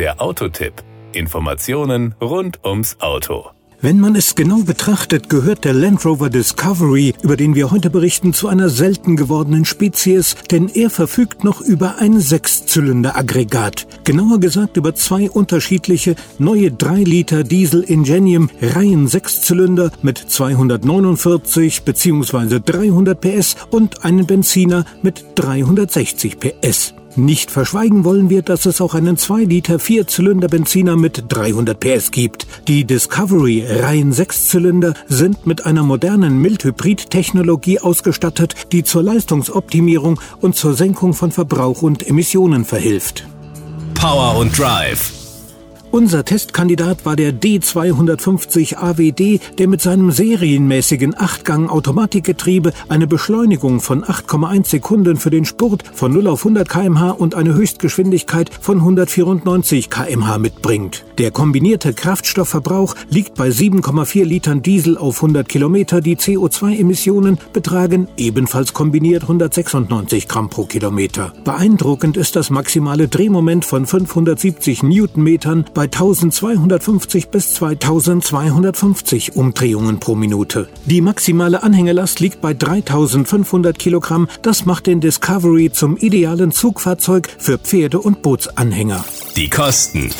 Der Autotipp. Informationen rund ums Auto. Wenn man es genau betrachtet, gehört der Land Rover Discovery, über den wir heute berichten, zu einer selten gewordenen Spezies, denn er verfügt noch über ein Sechszylinder-Aggregat. Genauer gesagt über zwei unterschiedliche neue 3 Liter Diesel Ingenium Reihen Sechszylinder mit 249 bzw. 300 PS und einen Benziner mit 360 PS. Nicht verschweigen wollen wir, dass es auch einen 2 Liter Vierzylinder-Benziner mit 300 PS gibt. Die Discovery Reihen 6-Zylinder sind mit einer modernen Mild-Hybrid-Technologie ausgestattet, die zur Leistungsoptimierung und zur Senkung von Verbrauch und Emissionen verhilft. Power und Drive unser Testkandidat war der D250 AWD, der mit seinem serienmäßigen Achtgang-Automatikgetriebe eine Beschleunigung von 8,1 Sekunden für den Spurt von 0 auf 100 kmh und eine Höchstgeschwindigkeit von 194 kmh mitbringt. Der kombinierte Kraftstoffverbrauch liegt bei 7,4 Litern Diesel auf 100 Kilometer. Die CO2-Emissionen betragen ebenfalls kombiniert 196 Gramm pro Kilometer. Beeindruckend ist das maximale Drehmoment von 570 Newtonmetern bei 1250 bis 2250 Umdrehungen pro Minute. Die maximale Anhängelast liegt bei 3500 Kilogramm. Das macht den Discovery zum idealen Zugfahrzeug für Pferde- und Bootsanhänger. Die Kosten.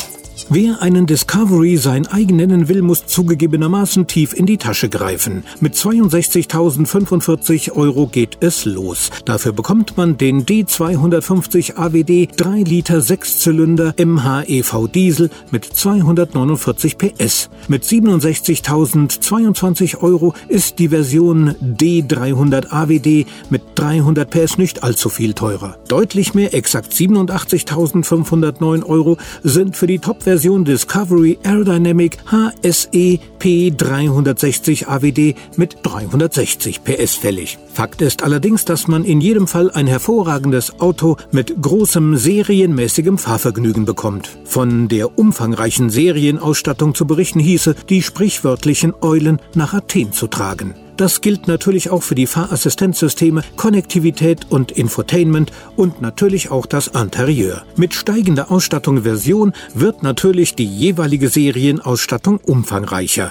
Wer einen Discovery sein eigen nennen will, muss zugegebenermaßen tief in die Tasche greifen. Mit 62.045 Euro geht es los. Dafür bekommt man den D250 AWD 3 Liter 6 Zylinder MHEV Diesel mit 249 PS. Mit 67.022 Euro ist die Version D300 AWD mit 300 PS nicht allzu viel teurer. Deutlich mehr, exakt 87.509 Euro, sind für die Top-Version Version Discovery Aerodynamic HSE P360 AWD mit 360 PS fällig. Fakt ist allerdings, dass man in jedem Fall ein hervorragendes Auto mit großem serienmäßigem Fahrvergnügen bekommt. Von der umfangreichen Serienausstattung zu berichten hieße, die sprichwörtlichen Eulen nach Athen zu tragen. Das gilt natürlich auch für die Fahrassistenzsysteme, Konnektivität und Infotainment und natürlich auch das Interieur. Mit steigender Ausstattungsversion wird natürlich die jeweilige Serienausstattung umfangreicher.